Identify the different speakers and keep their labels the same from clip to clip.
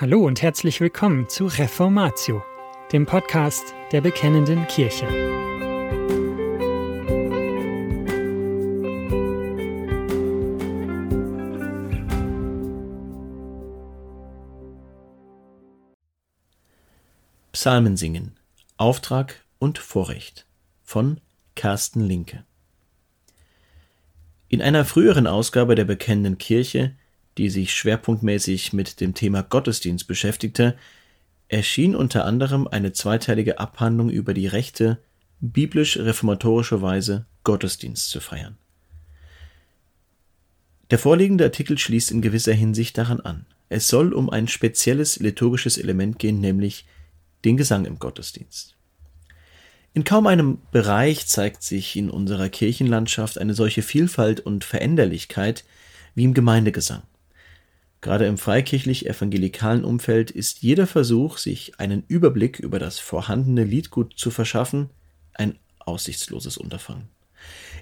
Speaker 1: Hallo und herzlich willkommen zu Reformatio, dem Podcast der Bekennenden Kirche.
Speaker 2: Psalmen singen. Auftrag und Vorrecht von Carsten Linke. In einer früheren Ausgabe der Bekennenden Kirche die sich schwerpunktmäßig mit dem Thema Gottesdienst beschäftigte, erschien unter anderem eine zweiteilige Abhandlung über die Rechte, biblisch-reformatorische Weise Gottesdienst zu feiern. Der vorliegende Artikel schließt in gewisser Hinsicht daran an. Es soll um ein spezielles liturgisches Element gehen, nämlich den Gesang im Gottesdienst. In kaum einem Bereich zeigt sich in unserer Kirchenlandschaft eine solche Vielfalt und Veränderlichkeit wie im Gemeindegesang. Gerade im freikirchlich-evangelikalen Umfeld ist jeder Versuch, sich einen Überblick über das vorhandene Liedgut zu verschaffen, ein aussichtsloses Unterfangen.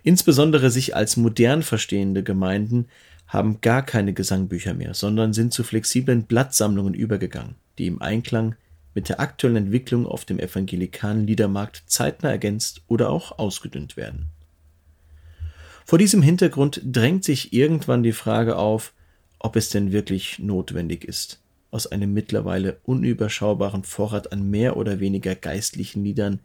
Speaker 2: Insbesondere sich als modern verstehende Gemeinden haben gar keine Gesangbücher mehr, sondern sind zu flexiblen Blattsammlungen übergegangen, die im Einklang mit der aktuellen Entwicklung auf dem evangelikalen Liedermarkt zeitnah ergänzt oder auch ausgedünnt werden. Vor diesem Hintergrund drängt sich irgendwann die Frage auf, ob es denn wirklich notwendig ist, aus einem mittlerweile unüberschaubaren Vorrat an mehr oder weniger geistlichen Liedern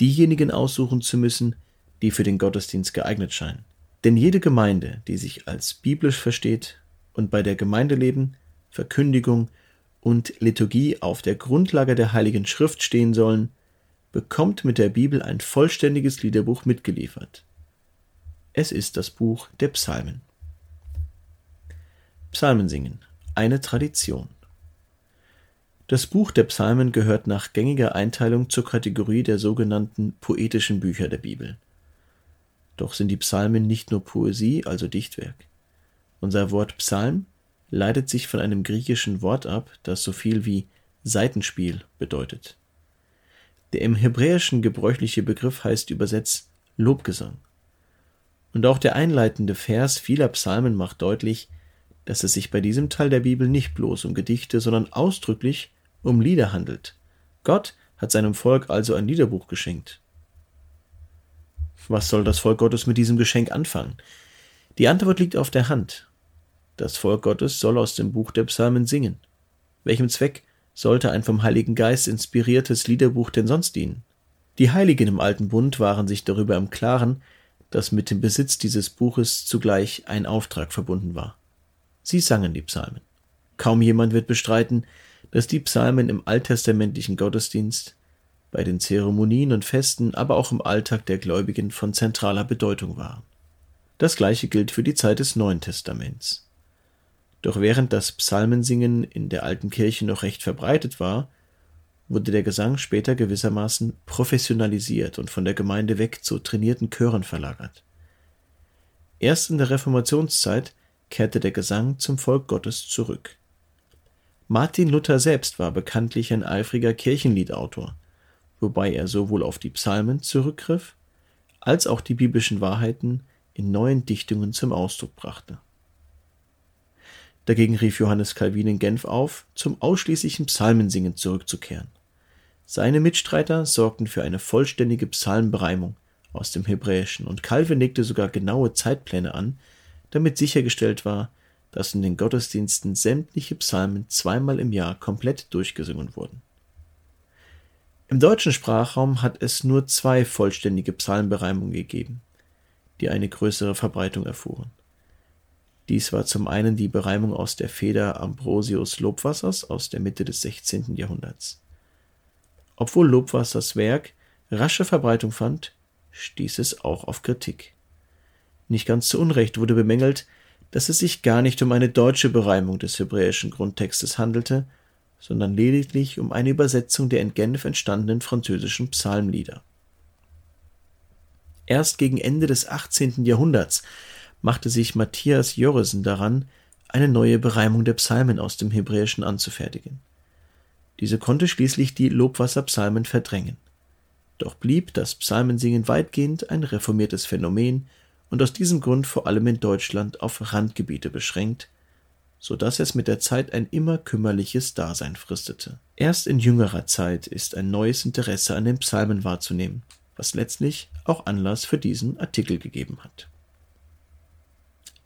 Speaker 2: diejenigen aussuchen zu müssen, die für den Gottesdienst geeignet scheinen. Denn jede Gemeinde, die sich als biblisch versteht und bei der Gemeindeleben, Verkündigung und Liturgie auf der Grundlage der Heiligen Schrift stehen sollen, bekommt mit der Bibel ein vollständiges Liederbuch mitgeliefert. Es ist das Buch der Psalmen. Psalmen singen. Eine Tradition. Das Buch der Psalmen gehört nach gängiger Einteilung zur Kategorie der sogenannten poetischen Bücher der Bibel. Doch sind die Psalmen nicht nur Poesie, also Dichtwerk. Unser Wort Psalm leitet sich von einem griechischen Wort ab, das so viel wie Seitenspiel bedeutet. Der im Hebräischen gebräuchliche Begriff heißt übersetzt Lobgesang. Und auch der einleitende Vers vieler Psalmen macht deutlich, dass es sich bei diesem Teil der Bibel nicht bloß um Gedichte, sondern ausdrücklich um Lieder handelt. Gott hat seinem Volk also ein Liederbuch geschenkt. Was soll das Volk Gottes mit diesem Geschenk anfangen? Die Antwort liegt auf der Hand. Das Volk Gottes soll aus dem Buch der Psalmen singen. Welchem Zweck sollte ein vom Heiligen Geist inspiriertes Liederbuch denn sonst dienen? Die Heiligen im Alten Bund waren sich darüber im Klaren, dass mit dem Besitz dieses Buches zugleich ein Auftrag verbunden war. Sie sangen die Psalmen. Kaum jemand wird bestreiten, dass die Psalmen im alttestamentlichen Gottesdienst, bei den Zeremonien und Festen, aber auch im Alltag der Gläubigen von zentraler Bedeutung waren. Das gleiche gilt für die Zeit des Neuen Testaments. Doch während das Psalmensingen in der alten Kirche noch recht verbreitet war, wurde der Gesang später gewissermaßen professionalisiert und von der Gemeinde weg zu trainierten Chören verlagert. Erst in der Reformationszeit kehrte der Gesang zum Volk Gottes zurück. Martin Luther selbst war bekanntlich ein eifriger Kirchenliedautor, wobei er sowohl auf die Psalmen zurückgriff, als auch die biblischen Wahrheiten in neuen Dichtungen zum Ausdruck brachte. Dagegen rief Johannes Calvin in Genf auf, zum ausschließlichen Psalmensingen zurückzukehren. Seine Mitstreiter sorgten für eine vollständige Psalmbereimung aus dem Hebräischen und Calvin legte sogar genaue Zeitpläne an, damit sichergestellt war, dass in den Gottesdiensten sämtliche Psalmen zweimal im Jahr komplett durchgesungen wurden. Im deutschen Sprachraum hat es nur zwei vollständige Psalmbereimungen gegeben, die eine größere Verbreitung erfuhren. Dies war zum einen die Bereimung aus der Feder Ambrosius Lobwassers aus der Mitte des 16. Jahrhunderts. Obwohl Lobwassers Werk rasche Verbreitung fand, stieß es auch auf Kritik. Nicht ganz zu Unrecht wurde bemängelt, dass es sich gar nicht um eine deutsche Bereimung des hebräischen Grundtextes handelte, sondern lediglich um eine Übersetzung der in Genf entstandenen französischen Psalmlieder. Erst gegen Ende des 18. Jahrhunderts machte sich Matthias Jorresen daran, eine neue Bereimung der Psalmen aus dem Hebräischen anzufertigen. Diese konnte schließlich die Lobwasserpsalmen verdrängen. Doch blieb das Psalmensingen weitgehend ein reformiertes Phänomen und aus diesem Grund vor allem in Deutschland auf Randgebiete beschränkt, so dass es mit der Zeit ein immer kümmerliches Dasein fristete. Erst in jüngerer Zeit ist ein neues Interesse an den Psalmen wahrzunehmen, was letztlich auch Anlass für diesen Artikel gegeben hat.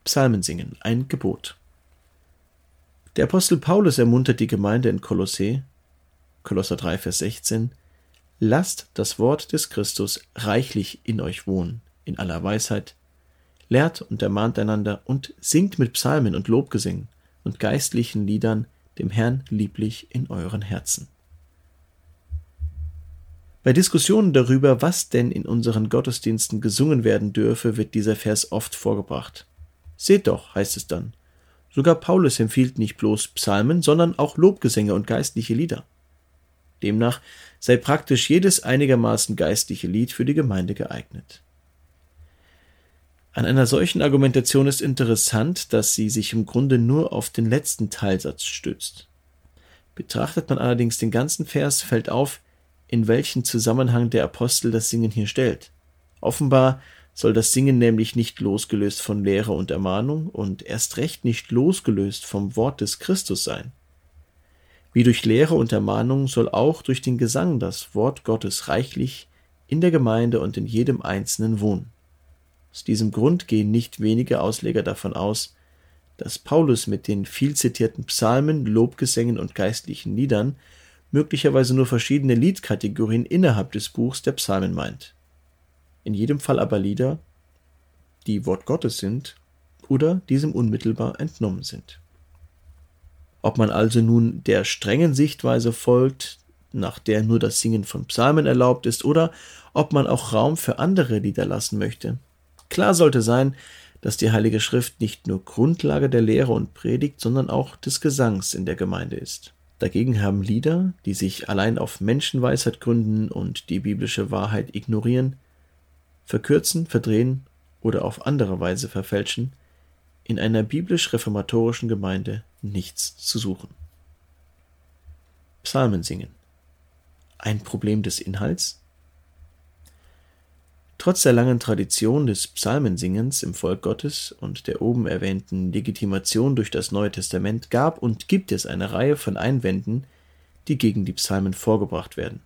Speaker 2: Psalmen singen, ein Gebot. Der Apostel Paulus ermuntert die Gemeinde in Kolossee, Kolosser 3, Vers 16, Lasst das Wort des Christus reichlich in euch wohnen, in aller Weisheit, lehrt und ermahnt einander und singt mit Psalmen und Lobgesängen und geistlichen Liedern dem Herrn lieblich in euren Herzen. Bei Diskussionen darüber, was denn in unseren Gottesdiensten gesungen werden dürfe, wird dieser Vers oft vorgebracht. Seht doch, heißt es dann, sogar Paulus empfiehlt nicht bloß Psalmen, sondern auch Lobgesänge und geistliche Lieder. Demnach sei praktisch jedes einigermaßen geistliche Lied für die Gemeinde geeignet. An einer solchen Argumentation ist interessant, dass sie sich im Grunde nur auf den letzten Teilsatz stützt. Betrachtet man allerdings den ganzen Vers, fällt auf, in welchen Zusammenhang der Apostel das Singen hier stellt. Offenbar soll das Singen nämlich nicht losgelöst von Lehre und Ermahnung und erst recht nicht losgelöst vom Wort des Christus sein. Wie durch Lehre und Ermahnung soll auch durch den Gesang das Wort Gottes reichlich in der Gemeinde und in jedem Einzelnen wohnen. Aus diesem Grund gehen nicht wenige Ausleger davon aus, dass Paulus mit den viel zitierten Psalmen, Lobgesängen und geistlichen Liedern möglicherweise nur verschiedene Liedkategorien innerhalb des Buchs der Psalmen meint. In jedem Fall aber Lieder, die Wort Gottes sind oder diesem unmittelbar entnommen sind. Ob man also nun der strengen Sichtweise folgt, nach der nur das Singen von Psalmen erlaubt ist, oder ob man auch Raum für andere Lieder lassen möchte, Klar sollte sein, dass die Heilige Schrift nicht nur Grundlage der Lehre und Predigt, sondern auch des Gesangs in der Gemeinde ist. Dagegen haben Lieder, die sich allein auf Menschenweisheit gründen und die biblische Wahrheit ignorieren, verkürzen, verdrehen oder auf andere Weise verfälschen, in einer biblisch-reformatorischen Gemeinde nichts zu suchen. Psalmen singen. Ein Problem des Inhalts? Trotz der langen Tradition des Psalmensingens im Volk Gottes und der oben erwähnten Legitimation durch das Neue Testament gab und gibt es eine Reihe von Einwänden, die gegen die Psalmen vorgebracht werden.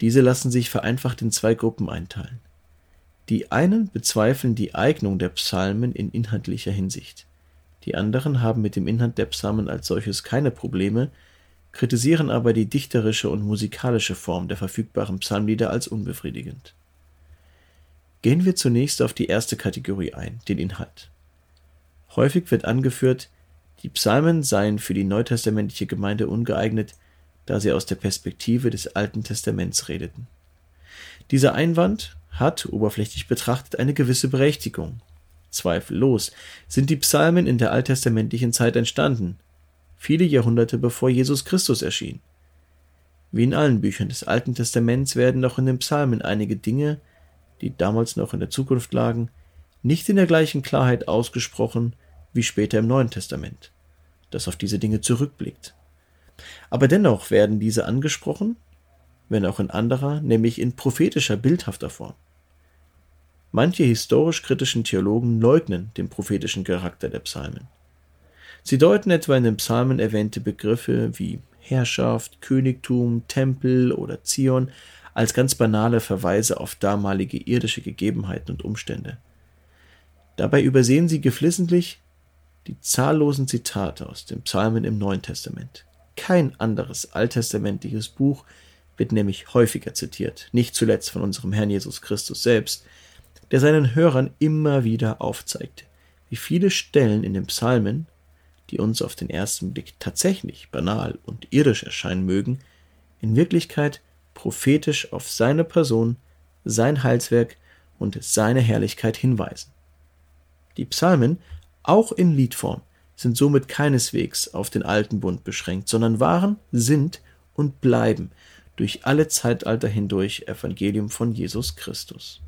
Speaker 2: Diese lassen sich vereinfacht in zwei Gruppen einteilen. Die einen bezweifeln die Eignung der Psalmen in inhaltlicher Hinsicht. Die anderen haben mit dem Inhalt der Psalmen als solches keine Probleme, kritisieren aber die dichterische und musikalische Form der verfügbaren Psalmlieder als unbefriedigend. Gehen wir zunächst auf die erste Kategorie ein, den Inhalt. Häufig wird angeführt, die Psalmen seien für die neutestamentliche Gemeinde ungeeignet, da sie aus der Perspektive des Alten Testaments redeten. Dieser Einwand hat, oberflächlich betrachtet, eine gewisse Berechtigung. Zweifellos sind die Psalmen in der alttestamentlichen Zeit entstanden, viele Jahrhunderte bevor Jesus Christus erschien. Wie in allen Büchern des Alten Testaments werden auch in den Psalmen einige Dinge die damals noch in der Zukunft lagen, nicht in der gleichen Klarheit ausgesprochen wie später im Neuen Testament, das auf diese Dinge zurückblickt. Aber dennoch werden diese angesprochen, wenn auch in anderer, nämlich in prophetischer, bildhafter Form. Manche historisch-kritischen Theologen leugnen den prophetischen Charakter der Psalmen. Sie deuten etwa in den Psalmen erwähnte Begriffe wie Herrschaft, Königtum, Tempel oder Zion als ganz banale Verweise auf damalige irdische Gegebenheiten und Umstände. Dabei übersehen sie geflissentlich die zahllosen Zitate aus den Psalmen im Neuen Testament. Kein anderes alttestamentliches Buch wird nämlich häufiger zitiert, nicht zuletzt von unserem Herrn Jesus Christus selbst, der seinen Hörern immer wieder aufzeigt, wie viele Stellen in den Psalmen, die uns auf den ersten Blick tatsächlich banal und irdisch erscheinen mögen, in Wirklichkeit prophetisch auf seine Person, sein Heilswerk und seine Herrlichkeit hinweisen. Die Psalmen, auch in Liedform, sind somit keineswegs auf den alten Bund beschränkt, sondern waren, sind und bleiben durch alle Zeitalter hindurch Evangelium von Jesus Christus.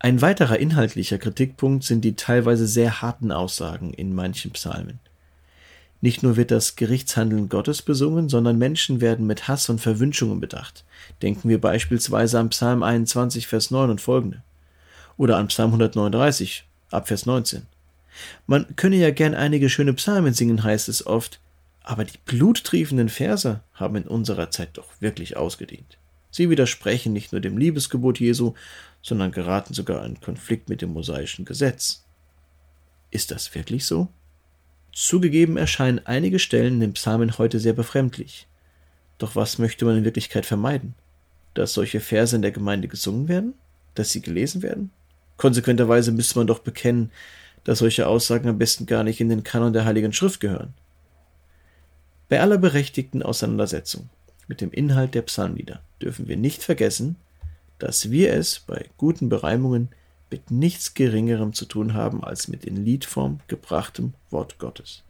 Speaker 2: Ein weiterer inhaltlicher Kritikpunkt sind die teilweise sehr harten Aussagen in manchen Psalmen. Nicht nur wird das Gerichtshandeln Gottes besungen, sondern Menschen werden mit Hass und Verwünschungen bedacht. Denken wir beispielsweise an Psalm 21, Vers 9 und folgende. Oder an Psalm 139, ab Vers 19. Man könne ja gern einige schöne Psalmen singen, heißt es oft, aber die bluttriefenden Verse haben in unserer Zeit doch wirklich ausgedient. Sie widersprechen nicht nur dem Liebesgebot Jesu, sondern geraten sogar in Konflikt mit dem mosaischen Gesetz. Ist das wirklich so? Zugegeben erscheinen einige Stellen in den Psalmen heute sehr befremdlich. Doch was möchte man in Wirklichkeit vermeiden? Dass solche Verse in der Gemeinde gesungen werden? Dass sie gelesen werden? Konsequenterweise müsste man doch bekennen, dass solche Aussagen am besten gar nicht in den Kanon der Heiligen Schrift gehören. Bei aller berechtigten Auseinandersetzung mit dem Inhalt der Psalmlieder dürfen wir nicht vergessen, dass wir es bei guten Bereimungen mit nichts Geringerem zu tun haben als mit in Liedform gebrachtem Wort Gottes.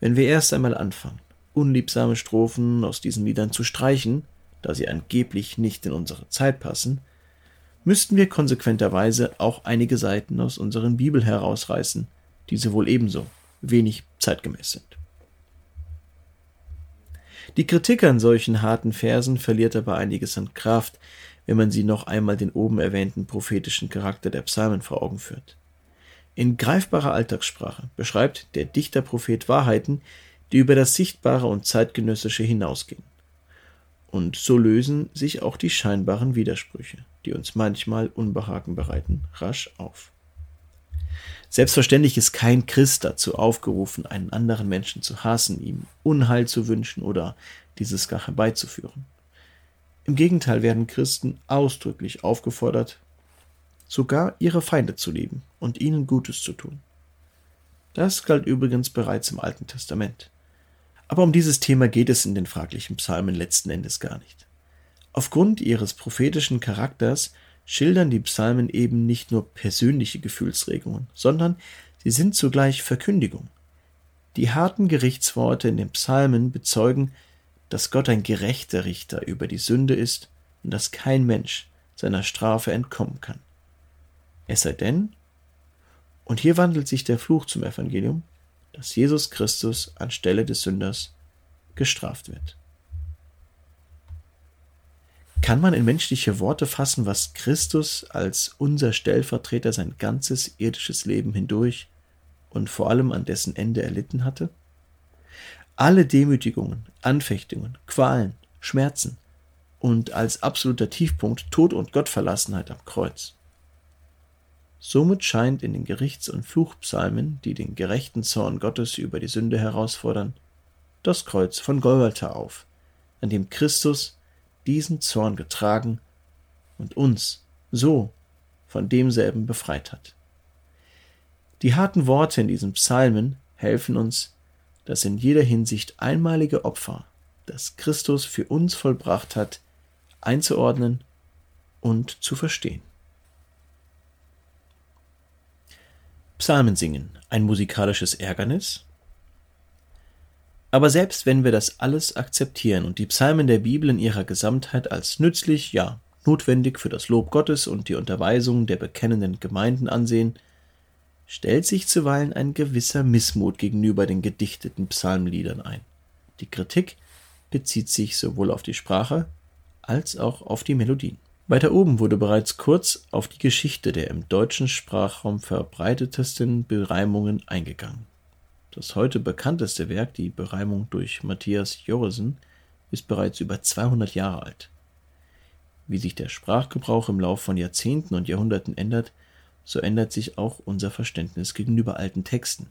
Speaker 2: Wenn wir erst einmal anfangen, unliebsame Strophen aus diesen Liedern zu streichen, da sie angeblich nicht in unsere Zeit passen, müssten wir konsequenterweise auch einige Seiten aus unseren Bibel herausreißen, die sie wohl ebenso wenig zeitgemäß sind. Die Kritik an solchen harten Versen verliert aber einiges an Kraft, wenn man sie noch einmal den oben erwähnten prophetischen Charakter der Psalmen vor Augen führt. In greifbarer Alltagssprache beschreibt der Dichterprophet Wahrheiten, die über das Sichtbare und Zeitgenössische hinausgehen. Und so lösen sich auch die scheinbaren Widersprüche, die uns manchmal Unbehagen bereiten, rasch auf. Selbstverständlich ist kein Christ dazu aufgerufen, einen anderen Menschen zu hassen, ihm Unheil zu wünschen oder dieses gar herbeizuführen. Im Gegenteil werden Christen ausdrücklich aufgefordert, sogar ihre Feinde zu lieben und ihnen Gutes zu tun. Das galt übrigens bereits im Alten Testament. Aber um dieses Thema geht es in den fraglichen Psalmen letzten Endes gar nicht. Aufgrund ihres prophetischen Charakters schildern die Psalmen eben nicht nur persönliche Gefühlsregungen, sondern sie sind zugleich Verkündigung. Die harten Gerichtsworte in den Psalmen bezeugen, dass Gott ein gerechter Richter über die Sünde ist und dass kein Mensch seiner Strafe entkommen kann. Es sei denn, und hier wandelt sich der Fluch zum Evangelium, dass Jesus Christus anstelle des Sünders gestraft wird. Kann man in menschliche Worte fassen, was Christus als unser Stellvertreter sein ganzes irdisches Leben hindurch und vor allem an dessen Ende erlitten hatte? Alle Demütigungen, Anfechtungen, Qualen, Schmerzen und als absoluter Tiefpunkt Tod und Gottverlassenheit am Kreuz. Somit scheint in den Gerichts- und Fluchpsalmen, die den gerechten Zorn Gottes über die Sünde herausfordern, das Kreuz von Golgatha auf, an dem Christus diesen Zorn getragen und uns so von demselben befreit hat. Die harten Worte in diesen Psalmen helfen uns, das in jeder Hinsicht einmalige Opfer, das Christus für uns vollbracht hat, einzuordnen und zu verstehen. Psalmen singen, ein musikalisches Ärgernis? Aber selbst wenn wir das alles akzeptieren und die Psalmen der Bibel in ihrer Gesamtheit als nützlich, ja notwendig für das Lob Gottes und die Unterweisung der bekennenden Gemeinden ansehen, stellt sich zuweilen ein gewisser Missmut gegenüber den gedichteten Psalmliedern ein. Die Kritik bezieht sich sowohl auf die Sprache als auch auf die Melodien. Weiter oben wurde bereits kurz auf die Geschichte der im deutschen Sprachraum verbreitetesten Bereimungen eingegangen. Das heute bekannteste Werk, die Bereimung durch Matthias Jorresen, ist bereits über 200 Jahre alt. Wie sich der Sprachgebrauch im Lauf von Jahrzehnten und Jahrhunderten ändert, so ändert sich auch unser Verständnis gegenüber alten Texten.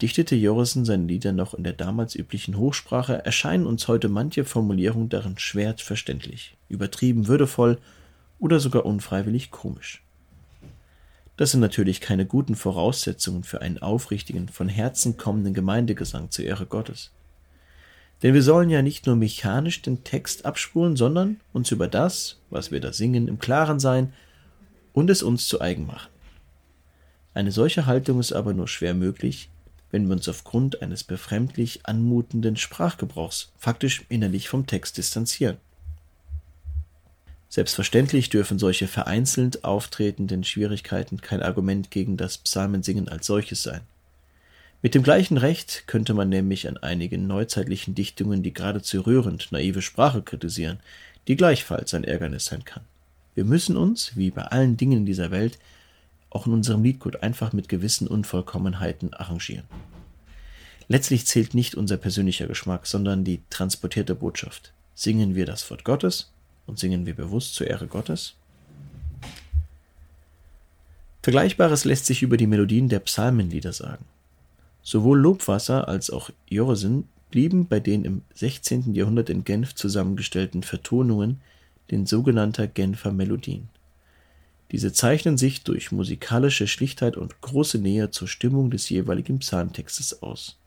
Speaker 2: Dichtete Jorissen seine Lieder noch in der damals üblichen Hochsprache, erscheinen uns heute manche Formulierungen darin schwer verständlich, übertrieben würdevoll oder sogar unfreiwillig komisch. Das sind natürlich keine guten Voraussetzungen für einen aufrichtigen, von Herzen kommenden Gemeindegesang zur Ehre Gottes. Denn wir sollen ja nicht nur mechanisch den Text abspulen, sondern uns über das, was wir da singen, im Klaren sein und es uns zu eigen machen. Eine solche Haltung ist aber nur schwer möglich, wenn wir uns aufgrund eines befremdlich anmutenden Sprachgebrauchs faktisch innerlich vom Text distanzieren. Selbstverständlich dürfen solche vereinzelt auftretenden Schwierigkeiten kein Argument gegen das Psalmensingen als solches sein. Mit dem gleichen Recht könnte man nämlich an einigen neuzeitlichen Dichtungen die geradezu rührend naive Sprache kritisieren, die gleichfalls ein Ärgernis sein kann. Wir müssen uns, wie bei allen Dingen in dieser Welt, auch in unserem Liedgut einfach mit gewissen Unvollkommenheiten arrangieren. Letztlich zählt nicht unser persönlicher Geschmack, sondern die transportierte Botschaft. Singen wir das Wort Gottes und singen wir bewusst zur Ehre Gottes? Vergleichbares lässt sich über die Melodien der Psalmenlieder sagen. Sowohl Lobwasser als auch Jorsen blieben bei den im 16. Jahrhundert in Genf zusammengestellten Vertonungen den sogenannter Genfer Melodien. Diese zeichnen sich durch musikalische Schlichtheit und große Nähe zur Stimmung des jeweiligen Psalmtextes aus.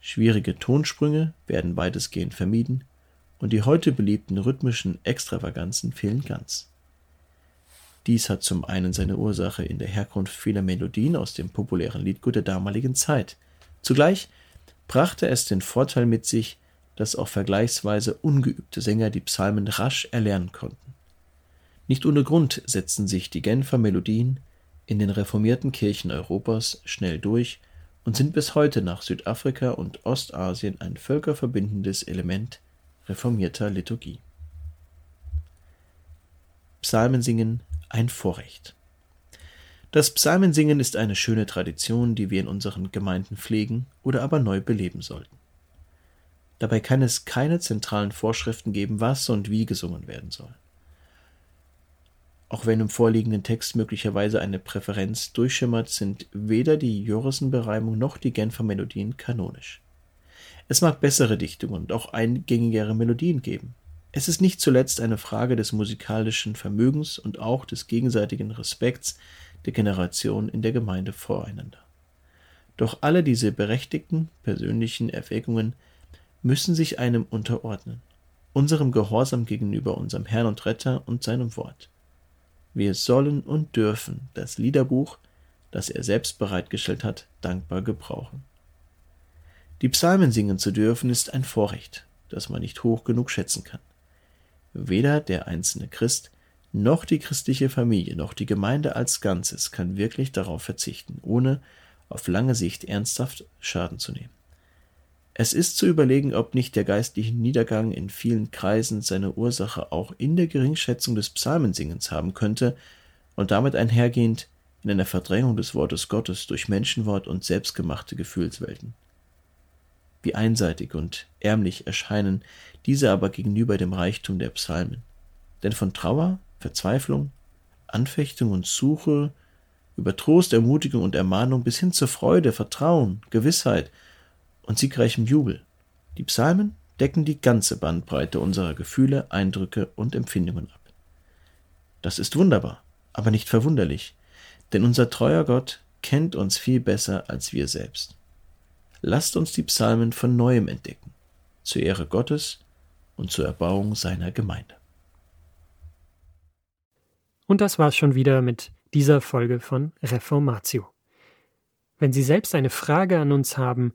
Speaker 2: Schwierige Tonsprünge werden weitestgehend vermieden und die heute beliebten rhythmischen Extravaganzen fehlen ganz. Dies hat zum einen seine Ursache in der Herkunft vieler Melodien aus dem populären Liedgut der damaligen Zeit. Zugleich brachte es den Vorteil mit sich, dass auch vergleichsweise ungeübte Sänger die Psalmen rasch erlernen konnten. Nicht ohne Grund setzten sich die Genfer Melodien in den reformierten Kirchen Europas schnell durch und sind bis heute nach Südafrika und Ostasien ein völkerverbindendes Element reformierter Liturgie. Psalmensingen ein Vorrecht. Das Psalmensingen ist eine schöne Tradition, die wir in unseren Gemeinden pflegen oder aber neu beleben sollten. Dabei kann es keine zentralen Vorschriften geben, was und wie gesungen werden soll. Auch wenn im vorliegenden Text möglicherweise eine Präferenz durchschimmert, sind weder die Jorisen-Bereimung noch die Genfer Melodien kanonisch. Es mag bessere Dichtungen und auch eingängigere Melodien geben. Es ist nicht zuletzt eine Frage des musikalischen Vermögens und auch des gegenseitigen Respekts der Generationen in der Gemeinde voreinander. Doch alle diese berechtigten persönlichen Erwägungen müssen sich einem unterordnen, unserem Gehorsam gegenüber unserem Herrn und Retter und seinem Wort. Wir sollen und dürfen das Liederbuch, das er selbst bereitgestellt hat, dankbar gebrauchen. Die Psalmen singen zu dürfen, ist ein Vorrecht, das man nicht hoch genug schätzen kann. Weder der einzelne Christ noch die christliche Familie noch die Gemeinde als Ganzes kann wirklich darauf verzichten, ohne auf lange Sicht ernsthaft Schaden zu nehmen. Es ist zu überlegen, ob nicht der geistliche Niedergang in vielen Kreisen seine Ursache auch in der Geringschätzung des Psalmensingens haben könnte und damit einhergehend in einer Verdrängung des Wortes Gottes durch Menschenwort und selbstgemachte Gefühlswelten. Wie einseitig und ärmlich erscheinen diese aber gegenüber dem Reichtum der Psalmen. Denn von Trauer, Verzweiflung, Anfechtung und Suche, über Trost, Ermutigung und Ermahnung bis hin zur Freude, Vertrauen, Gewissheit und siegreichem Jubel. Die Psalmen decken die ganze Bandbreite unserer Gefühle, Eindrücke und Empfindungen ab. Das ist wunderbar, aber nicht verwunderlich, denn unser treuer Gott kennt uns viel besser als wir selbst. Lasst uns die Psalmen von neuem entdecken, zur Ehre Gottes und zur Erbauung seiner Gemeinde.
Speaker 1: Und das war's schon wieder mit dieser Folge von Reformatio. Wenn Sie selbst eine Frage an uns haben,